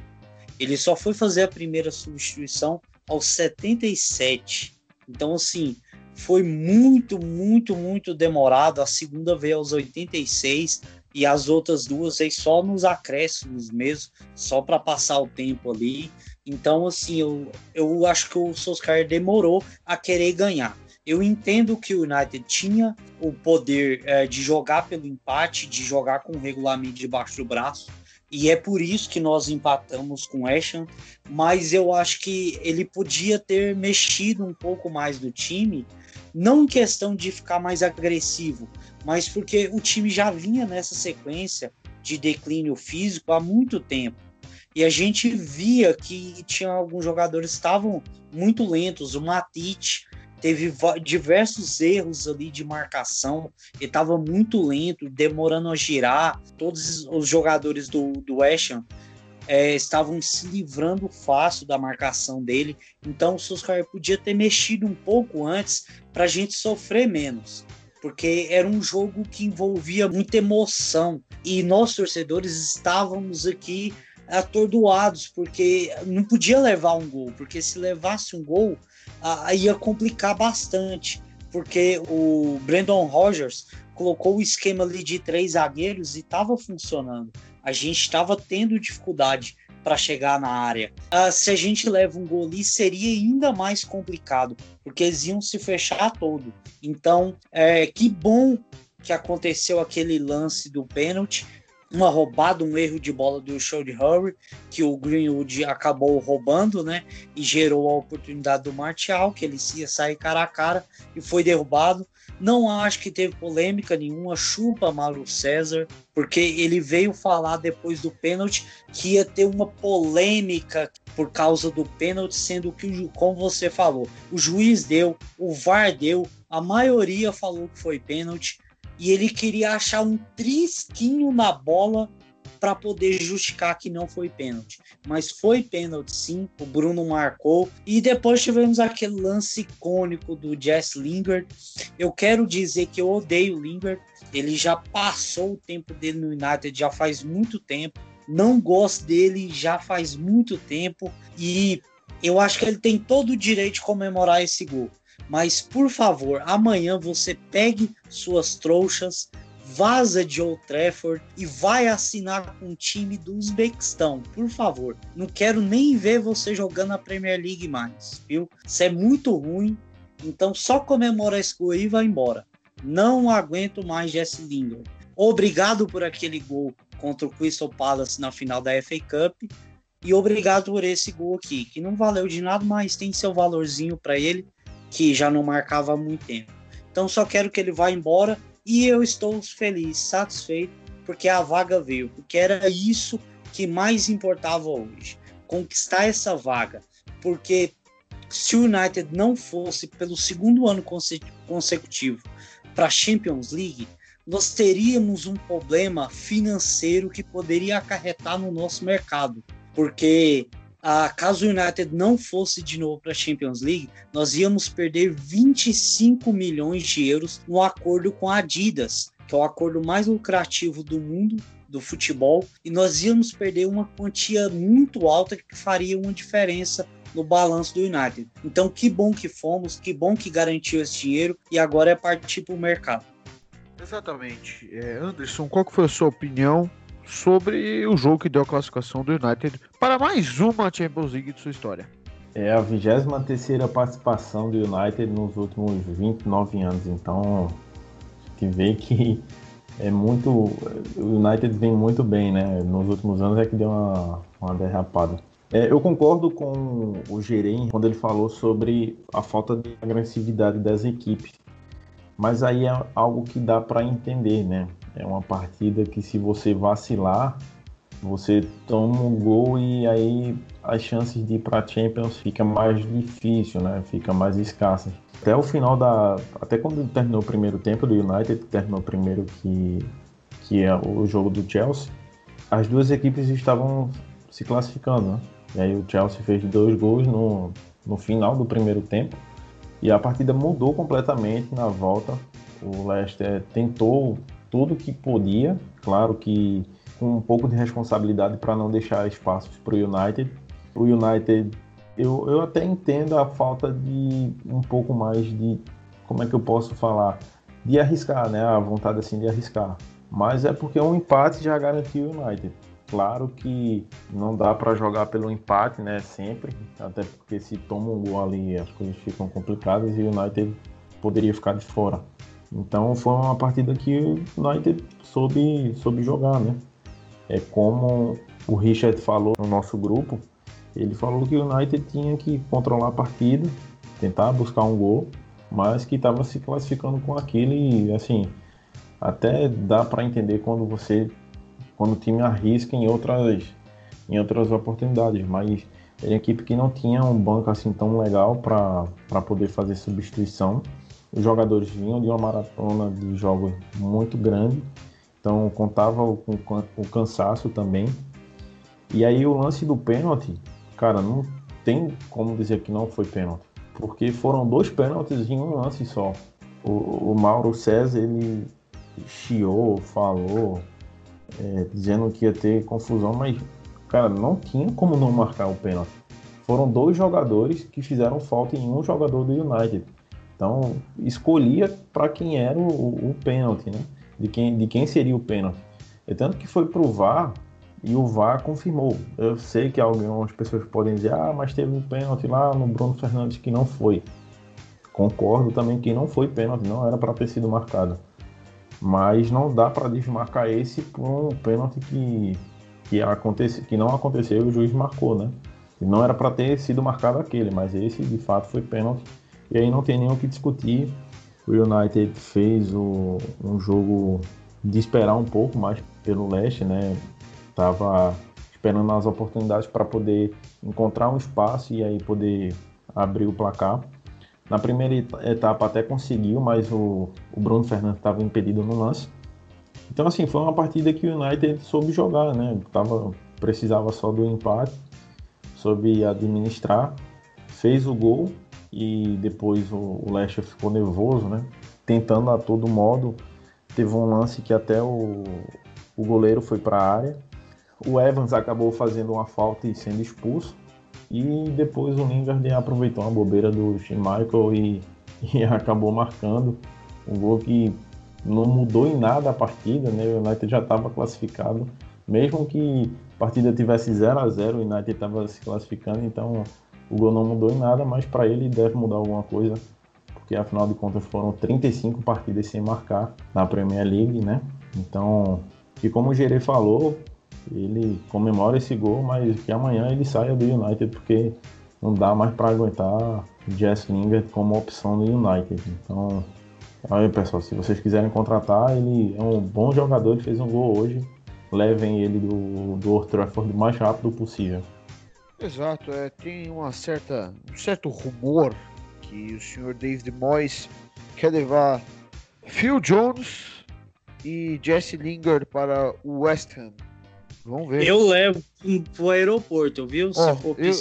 Ele só foi fazer a primeira substituição aos 77. Então, assim, foi muito, muito, muito demorado. A segunda veio aos 86 e as outras duas aí só nos acréscimos mesmo, só para passar o tempo ali. Então, assim, eu, eu acho que o Solskjaer demorou a querer ganhar. Eu entendo que o United tinha o poder é, de jogar pelo empate, de jogar com o regulamento debaixo do braço, e é por isso que nós empatamos com o Ashton, mas eu acho que ele podia ter mexido um pouco mais do time, não em questão de ficar mais agressivo, mas porque o time já vinha nessa sequência de declínio físico há muito tempo. E a gente via que tinha alguns jogadores que estavam muito lentos. O Matite teve diversos erros ali de marcação, ele estava muito lento, demorando a girar. Todos os jogadores do, do West Ham é, estavam se livrando fácil da marcação dele. Então o Solskjaer podia ter mexido um pouco antes para a gente sofrer menos porque era um jogo que envolvia muita emoção e nós torcedores estávamos aqui atordoados porque não podia levar um gol, porque se levasse um gol ia complicar bastante, porque o Brandon Rogers colocou o esquema ali de três zagueiros e estava funcionando. A gente estava tendo dificuldade para chegar na área. Uh, se a gente leva um gol ali, seria ainda mais complicado, porque eles iam se fechar todo. Então, é, que bom que aconteceu aquele lance do pênalti, uma roubada, um erro de bola do show de Hurry, que o Greenwood acabou roubando, né? E gerou a oportunidade do Martial, que ele ia sair cara a cara e foi derrubado. Não acho que teve polêmica nenhuma, chupa Mauro César, porque ele veio falar depois do pênalti que ia ter uma polêmica por causa do pênalti, sendo que, como você falou, o juiz deu, o VAR deu, a maioria falou que foi pênalti, e ele queria achar um trisquinho na bola para poder justificar que não foi pênalti. Mas foi pênalti sim, o Bruno marcou. E depois tivemos aquele lance icônico do Jess Lingard. Eu quero dizer que eu odeio o Lingard. Ele já passou o tempo dele no United já faz muito tempo. Não gosto dele já faz muito tempo. E eu acho que ele tem todo o direito de comemorar esse gol. Mas, por favor, amanhã você pegue suas trouxas, vaza de Old Trafford e vai assinar com o time do Uzbequistão, por favor. Não quero nem ver você jogando a Premier League mais, viu? Isso é muito ruim. Então só comemora esse gol e vai embora. Não aguento mais Jesse Lingard. Obrigado por aquele gol contra o Crystal Palace na final da FA Cup. E obrigado por esse gol aqui, que não valeu de nada, mas tem seu valorzinho para ele, que já não marcava há muito tempo. Então só quero que ele vá embora e eu estou feliz, satisfeito, porque a vaga veio, porque era isso que mais importava hoje, conquistar essa vaga, porque se o United não fosse pelo segundo ano consecutivo para a Champions League, nós teríamos um problema financeiro que poderia acarretar no nosso mercado, porque ah, caso o United não fosse de novo para a Champions League, nós íamos perder 25 milhões de euros no acordo com a Adidas, que é o acordo mais lucrativo do mundo do futebol, e nós íamos perder uma quantia muito alta que faria uma diferença no balanço do United. Então, que bom que fomos, que bom que garantiu esse dinheiro e agora é partir para o mercado. Exatamente. É, Anderson, qual que foi a sua opinião sobre o jogo que deu a classificação do United para mais uma Champions League de sua história. É a 23 participação do United nos últimos 29 anos, então gente vê que é muito. O United vem muito bem, né? Nos últimos anos é que deu uma, uma derrapada. É, eu concordo com o Gerem quando ele falou sobre a falta de agressividade das equipes. Mas aí é algo que dá para entender, né? É uma partida que se você vacilar, você toma um gol e aí as chances de ir para Champions fica mais difícil, né? Fica mais escassas. Até o final da, até quando terminou o primeiro tempo do United, terminou primeiro que que é o jogo do Chelsea, as duas equipes estavam se classificando, né? E aí o Chelsea fez dois gols no, no final do primeiro tempo e a partida mudou completamente na volta. O Leicester tentou tudo que podia, claro que com um pouco de responsabilidade para não deixar espaços para o United. O United, eu, eu até entendo a falta de um pouco mais de, como é que eu posso falar, de arriscar, né? A vontade assim de arriscar. Mas é porque um empate já garantiu o United. Claro que não dá para jogar pelo empate, né? Sempre, até porque se toma um gol ali as coisas ficam complicadas e o United poderia ficar de fora. Então foi uma partida que o United soube, soube jogar, né? É como o Richard falou no nosso grupo, ele falou que o United tinha que controlar a partida, tentar buscar um gol, mas que estava se classificando com aquilo e assim, até dá para entender quando você quando o time arrisca em outras, em outras oportunidades, mas é uma equipe que não tinha um banco assim tão legal para poder fazer substituição. Os jogadores vinham de uma maratona de jogos muito grande, então contava com, o cansaço também. E aí o lance do pênalti, cara, não tem como dizer que não foi pênalti, porque foram dois pênaltis em um lance só. O, o Mauro César, ele chiou, falou, é, dizendo que ia ter confusão, mas, cara, não tinha como não marcar o pênalti. Foram dois jogadores que fizeram falta em um jogador do United. Então, escolhia para quem era o, o pênalti, né? De quem, de quem seria o pênalti. É tanto que foi pro VAR e o VAR confirmou. Eu sei que algumas pessoas podem dizer, ah, mas teve um pênalti lá no Bruno Fernandes que não foi. Concordo também que não foi pênalti, não era para ter sido marcado. Mas não dá para desmarcar esse por um pênalti que, que, que não aconteceu e o juiz marcou, né? E não era para ter sido marcado aquele, mas esse de fato foi pênalti. E aí não tem nem o que discutir. O United fez o, um jogo de esperar um pouco mais pelo leste, né? Tava esperando as oportunidades para poder encontrar um espaço e aí poder abrir o placar. Na primeira etapa até conseguiu, mas o, o Bruno Fernandes estava impedido no lance. Então, assim, foi uma partida que o United soube jogar, né? Tava, precisava só do empate, soube administrar, fez o gol e depois o, o Leicester ficou nervoso, né? Tentando a todo modo. Teve um lance que até o, o goleiro foi para a área. O Evans acabou fazendo uma falta e sendo expulso. E depois o Lingard aproveitou uma bobeira do Schmeichel e, e acabou marcando um gol que não mudou em nada a partida, né? O United já estava classificado, mesmo que a partida tivesse 0 a 0 o United estava se classificando, então o gol não mudou em nada, mas para ele deve mudar alguma coisa, porque afinal de contas foram 35 partidas sem marcar na Premier League, né? Então, e como o Gerê falou, ele comemora esse gol, mas que amanhã ele saia do United porque não dá mais para aguentar Jess Lingard como opção do United. Então, aí pessoal, se vocês quiserem contratar, ele é um bom jogador, ele fez um gol hoje. Levem ele do, do Old Trafford o mais rápido possível. Exato, é, tem uma certa, um certo rumor que o senhor David Moyes quer levar Phil Jones e Jesse Lingard para o West Ham. Vamos ver. Eu levo pro aeroporto, viu? Se for eu,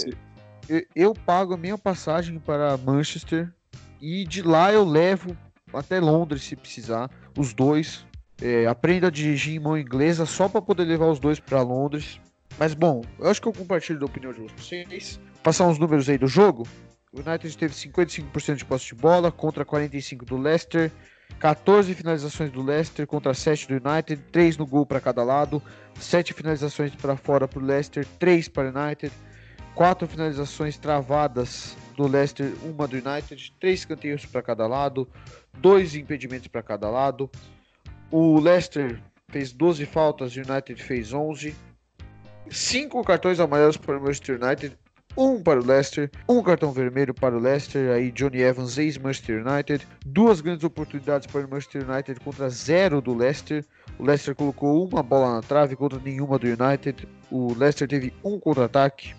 eu, eu, pago a minha passagem para Manchester e de lá eu levo até Londres se precisar, os dois. É, aprenda a dirigir em mão inglesa só para poder levar os dois para Londres. Mas bom, eu acho que eu compartilho da opinião de vocês. Passar uns números aí do jogo. O United teve 55% de posse de bola contra 45% do Leicester. 14 finalizações do Leicester contra 7 do United, 3 no gol para cada lado, 7 finalizações para fora para o Leicester, 3 para o United, quatro finalizações travadas do Leicester, uma do United, três canteiros para cada lado, dois impedimentos para cada lado. O Leicester fez 12 faltas, o United fez 11. Cinco cartões amarelos para o Manchester United, um para o Leicester, um cartão vermelho para o Leicester, aí Johnny Evans, ex-Manchester United, duas grandes oportunidades para o Manchester United contra zero do Leicester. O Leicester colocou uma bola na trave contra nenhuma do United. O Leicester teve um contra-ataque,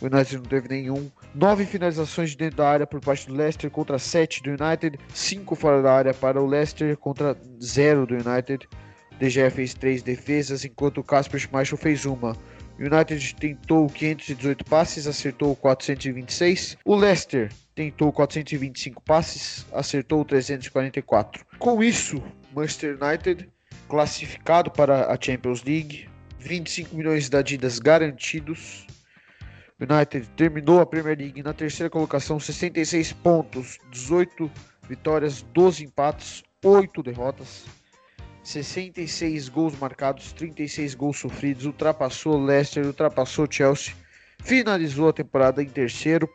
o United não teve nenhum. Nove finalizações dentro da área por parte do Leicester contra sete do United, cinco fora da área para o Leicester contra zero do United. Gea fez três defesas, enquanto o Casper Schmeichel fez uma. United tentou 518 passes, acertou 426. O Leicester tentou 425 passes, acertou 344. Com isso, Manchester United classificado para a Champions League, 25 milhões de Adidas garantidos. United terminou a Premier League na terceira colocação, 66 pontos, 18 vitórias, 12 empates, 8 derrotas. 66 gols marcados, 36 gols sofridos, ultrapassou Leicester, ultrapassou Chelsea, finalizou a temporada em terceiro.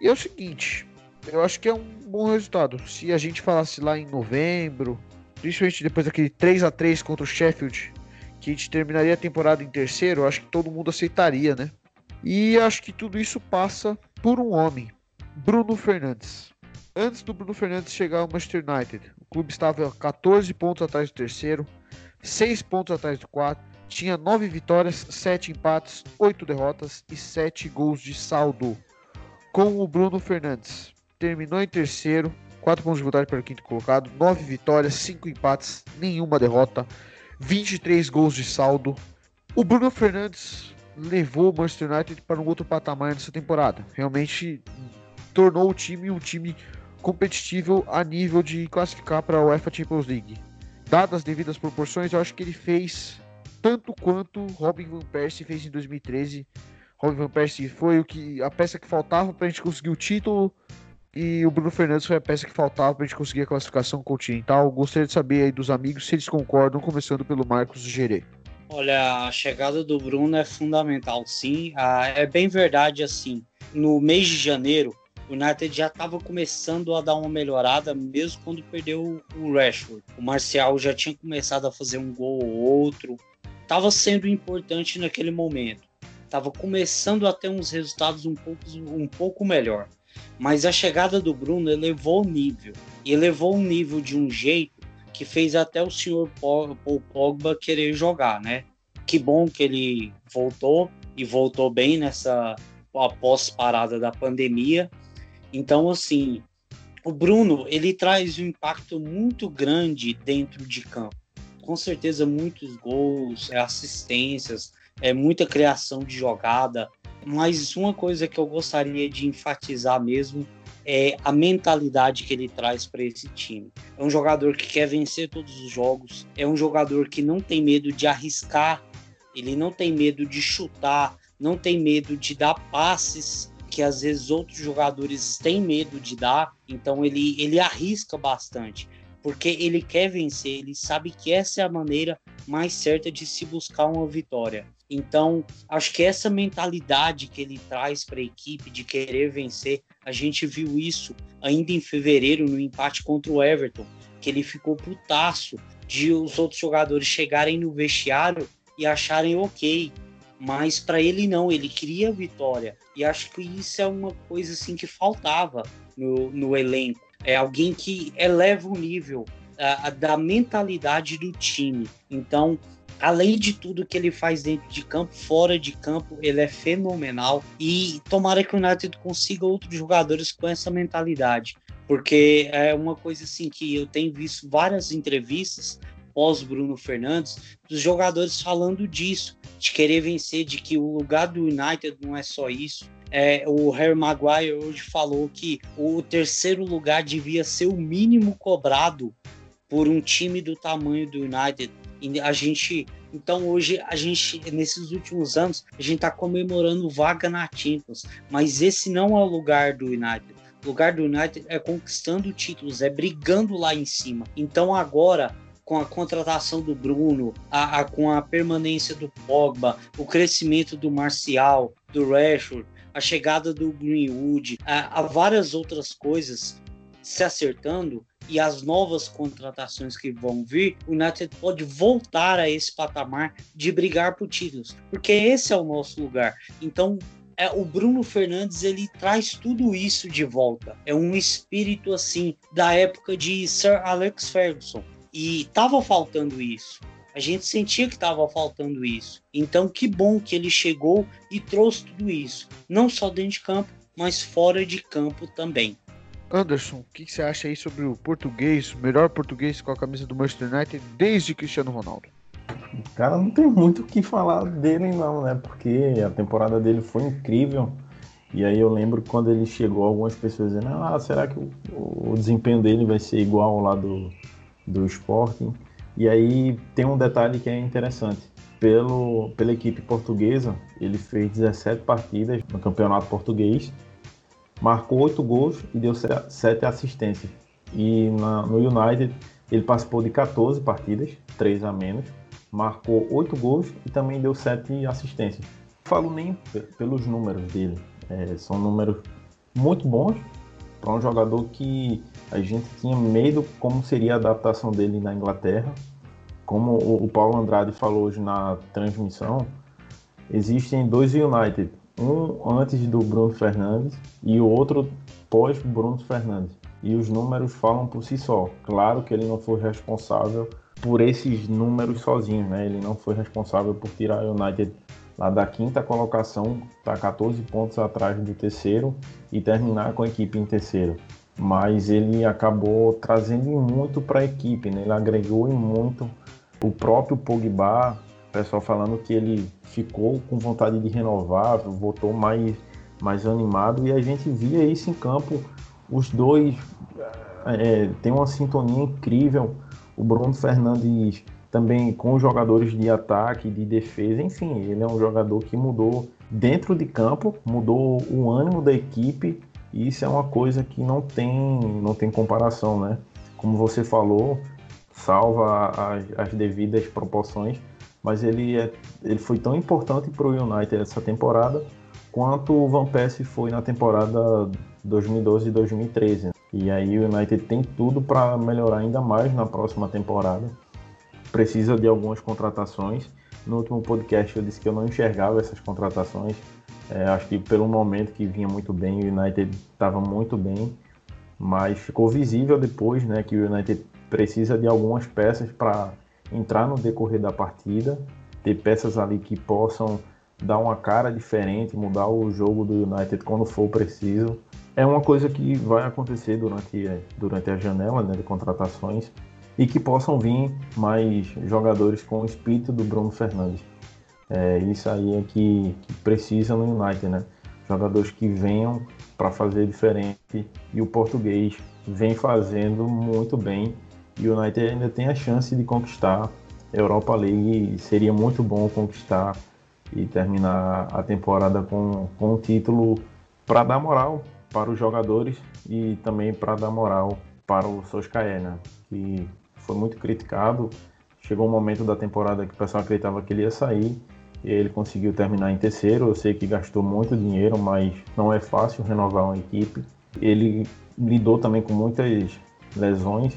E é o seguinte, eu acho que é um bom resultado. Se a gente falasse lá em novembro, principalmente depois daquele 3 a 3 contra o Sheffield, que a gente terminaria a temporada em terceiro, eu acho que todo mundo aceitaria, né? E acho que tudo isso passa por um homem, Bruno Fernandes. Antes do Bruno Fernandes chegar ao Manchester United, o clube estava 14 pontos atrás do terceiro, 6 pontos atrás do quarto, tinha 9 vitórias, 7 empates, 8 derrotas e 7 gols de saldo. Com o Bruno Fernandes, terminou em terceiro, 4 pontos de vantagem para o quinto colocado, 9 vitórias, 5 empates, nenhuma derrota, 23 gols de saldo. O Bruno Fernandes levou o Manchester United para um outro patamar nessa temporada. Realmente tornou o time um time competitivo a nível de classificar para a UEFA Champions League. Dadas as devidas proporções, eu acho que ele fez tanto quanto Robin Van Persie fez em 2013. Robin Van Persie foi o que a peça que faltava para a gente conseguir o título e o Bruno Fernandes foi a peça que faltava para a gente conseguir a classificação continental. Gostaria de saber aí dos amigos se eles concordam, começando pelo Marcos Gerê. Olha, a chegada do Bruno é fundamental, sim. Ah, é bem verdade assim. No mês de janeiro, o United já estava começando a dar uma melhorada, mesmo quando perdeu o Rashford. O Marcial já tinha começado a fazer um gol ou outro. Estava sendo importante naquele momento. Estava começando a ter uns resultados um pouco, um pouco melhor. Mas a chegada do Bruno elevou o nível. E elevou o nível de um jeito que fez até o senhor Paul Pogba querer jogar, né? Que bom que ele voltou e voltou bem nessa após parada da pandemia então, assim, o Bruno ele traz um impacto muito grande dentro de campo. Com certeza, muitos gols, é, assistências, é muita criação de jogada. Mas uma coisa que eu gostaria de enfatizar mesmo é a mentalidade que ele traz para esse time. É um jogador que quer vencer todos os jogos, é um jogador que não tem medo de arriscar, ele não tem medo de chutar, não tem medo de dar passes que às vezes outros jogadores têm medo de dar, então ele, ele arrisca bastante, porque ele quer vencer, ele sabe que essa é a maneira mais certa de se buscar uma vitória. Então, acho que essa mentalidade que ele traz para a equipe de querer vencer, a gente viu isso ainda em fevereiro no empate contra o Everton, que ele ficou putaço de os outros jogadores chegarem no vestiário e acharem ok, mas para ele não, ele queria vitória. E acho que isso é uma coisa assim que faltava no, no elenco. É alguém que eleva o nível uh, da mentalidade do time. Então, além de tudo que ele faz dentro de campo, fora de campo, ele é fenomenal. E tomara que o United consiga outros jogadores com essa mentalidade. Porque é uma coisa assim que eu tenho visto várias entrevistas pós Bruno Fernandes, dos jogadores falando disso, de querer vencer, de que o lugar do United não é só isso. É, o Harry Maguire hoje falou que o terceiro lugar devia ser o mínimo cobrado por um time do tamanho do United. E a gente, então hoje a gente nesses últimos anos a gente está comemorando vaga na Champions, mas esse não é o lugar do United. O lugar do United é conquistando títulos, é brigando lá em cima. Então agora com a contratação do Bruno, a, a, com a permanência do Pogba, o crescimento do Marcial, do Rashford, a chegada do Greenwood, há, várias outras coisas se acertando e as novas contratações que vão vir, o United pode voltar a esse patamar de brigar por títulos, porque esse é o nosso lugar. Então, é, o Bruno Fernandes ele traz tudo isso de volta. É um espírito assim da época de Sir Alex Ferguson e tava faltando isso. A gente sentia que estava faltando isso. Então, que bom que ele chegou e trouxe tudo isso, não só dentro de campo, mas fora de campo também. Anderson, o que, você acha aí sobre o português, o melhor português com a camisa do Manchester United desde Cristiano Ronaldo? Cara, não tem muito o que falar dele não, né? Porque a temporada dele foi incrível. E aí eu lembro quando ele chegou, algumas pessoas dizendo, ah, será que o, o desempenho dele vai ser igual ao lá do, do Sporting? E aí tem um detalhe que é interessante. Pelo, pela equipe portuguesa, ele fez 17 partidas no campeonato português marcou 8 gols e deu 7 assistências. E na, no United ele participou de 14 partidas, 3 a menos, marcou 8 gols e também deu 7 assistências. Não falo nem pelos números dele, é, são números muito bons para um jogador que a gente tinha medo como seria a adaptação dele na Inglaterra. Como o, o Paulo Andrade falou hoje na transmissão, existem dois United, um antes do Bruno Fernandes e o outro pós Bruno Fernandes. E os números falam por si só. Claro que ele não foi responsável por esses números sozinho, né? Ele não foi responsável por tirar o United lá da quinta colocação, tá 14 pontos atrás do terceiro e terminar com a equipe em terceiro. Mas ele acabou trazendo muito para a equipe, né? Ele agregou muito o próprio Pogba, pessoal falando que ele ficou com vontade de renovar, voltou mais, mais animado e a gente via isso em campo. Os dois é, têm uma sintonia incrível. O Bruno Fernandes também com jogadores de ataque, de defesa, enfim, ele é um jogador que mudou dentro de campo, mudou o ânimo da equipe e isso é uma coisa que não tem, não tem comparação, né? Como você falou, salva as, as devidas proporções mas ele, é, ele foi tão importante para o United essa temporada quanto o Van Persie foi na temporada 2012 e 2013. E aí o United tem tudo para melhorar ainda mais na próxima temporada. Precisa de algumas contratações. No último podcast eu disse que eu não enxergava essas contratações. É, acho que pelo momento que vinha muito bem, o United estava muito bem, mas ficou visível depois né, que o United precisa de algumas peças para entrar no decorrer da partida, ter peças ali que possam dar uma cara diferente, mudar o jogo do United quando for preciso. É uma coisa que vai acontecer durante, durante a janela né, de contratações e que possam vir mais jogadores com o espírito do Bruno Fernandes. É, isso aí é que, que precisa no United, né? Jogadores que venham para fazer diferente e o português vem fazendo muito bem e o United ainda tem a chance de conquistar a Europa League. Seria muito bom conquistar e terminar a temporada com, com um título para dar moral para os jogadores e também para dar moral para o Solskjaer, né? que foi muito criticado. Chegou um momento da temporada que o pessoal acreditava que ele ia sair e ele conseguiu terminar em terceiro. Eu sei que gastou muito dinheiro, mas não é fácil renovar uma equipe. Ele lidou também com muitas lesões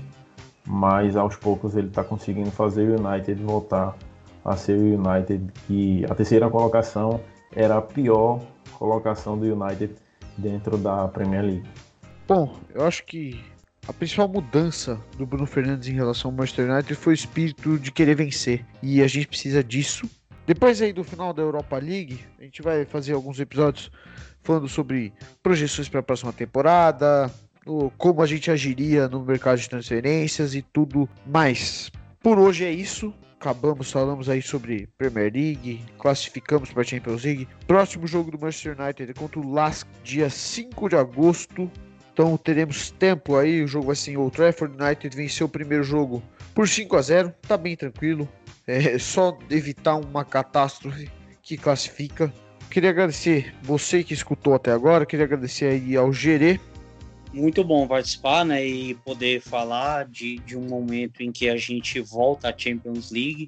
mas aos poucos ele está conseguindo fazer o United voltar a ser o United que a terceira colocação era a pior colocação do United dentro da Premier League. Bom, eu acho que a principal mudança do Bruno Fernandes em relação ao Manchester United foi o espírito de querer vencer e a gente precisa disso. Depois aí do final da Europa League, a gente vai fazer alguns episódios falando sobre projeções para a próxima temporada, como a gente agiria no mercado de transferências e tudo mais. Por hoje é isso. Acabamos, falamos aí sobre Premier League, classificamos para a Champions League. Próximo jogo do Manchester United é contra o Lask, dia 5 de agosto. Então teremos tempo aí, o jogo vai ser em Old Trafford. United venceu o primeiro jogo por 5 a 0 tá bem tranquilo. É só evitar uma catástrofe que classifica. Queria agradecer você que escutou até agora, queria agradecer aí ao Gerê muito bom participar, né, e poder falar de, de um momento em que a gente volta à Champions League.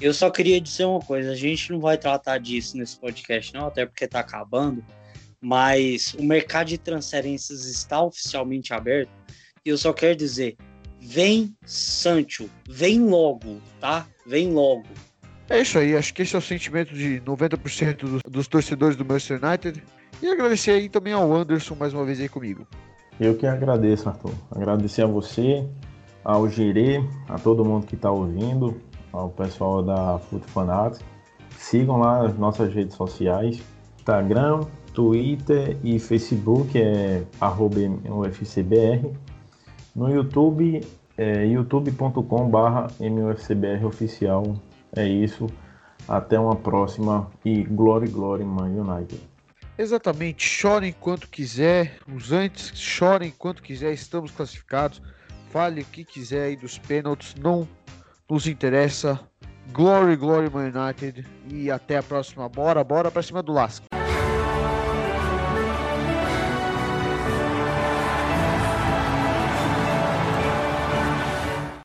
Eu só queria dizer uma coisa, a gente não vai tratar disso nesse podcast não, até porque tá acabando, mas o mercado de transferências está oficialmente aberto. E eu só quero dizer, vem Sancho, vem logo, tá? Vem logo. É isso aí, acho que esse é o sentimento de 90% dos, dos torcedores do Manchester United. E agradecer aí também ao Anderson mais uma vez aí comigo. Eu que agradeço, Arthur. Agradecer a você, ao Gerê, a todo mundo que está ouvindo, ao pessoal da Foot Fanatics. Sigam lá as nossas redes sociais, Instagram, Twitter e Facebook é @ufcbr. No YouTube é youtube.com/mufcbr oficial. É isso. Até uma próxima e Glory Glory Man United. Exatamente, chorem quanto quiser, os antes chorem quanto quiser, estamos classificados. Fale o que quiser aí dos pênaltis, não nos interessa. Glory, glory, Man United. E até a próxima. Bora, bora pra cima do Lasca.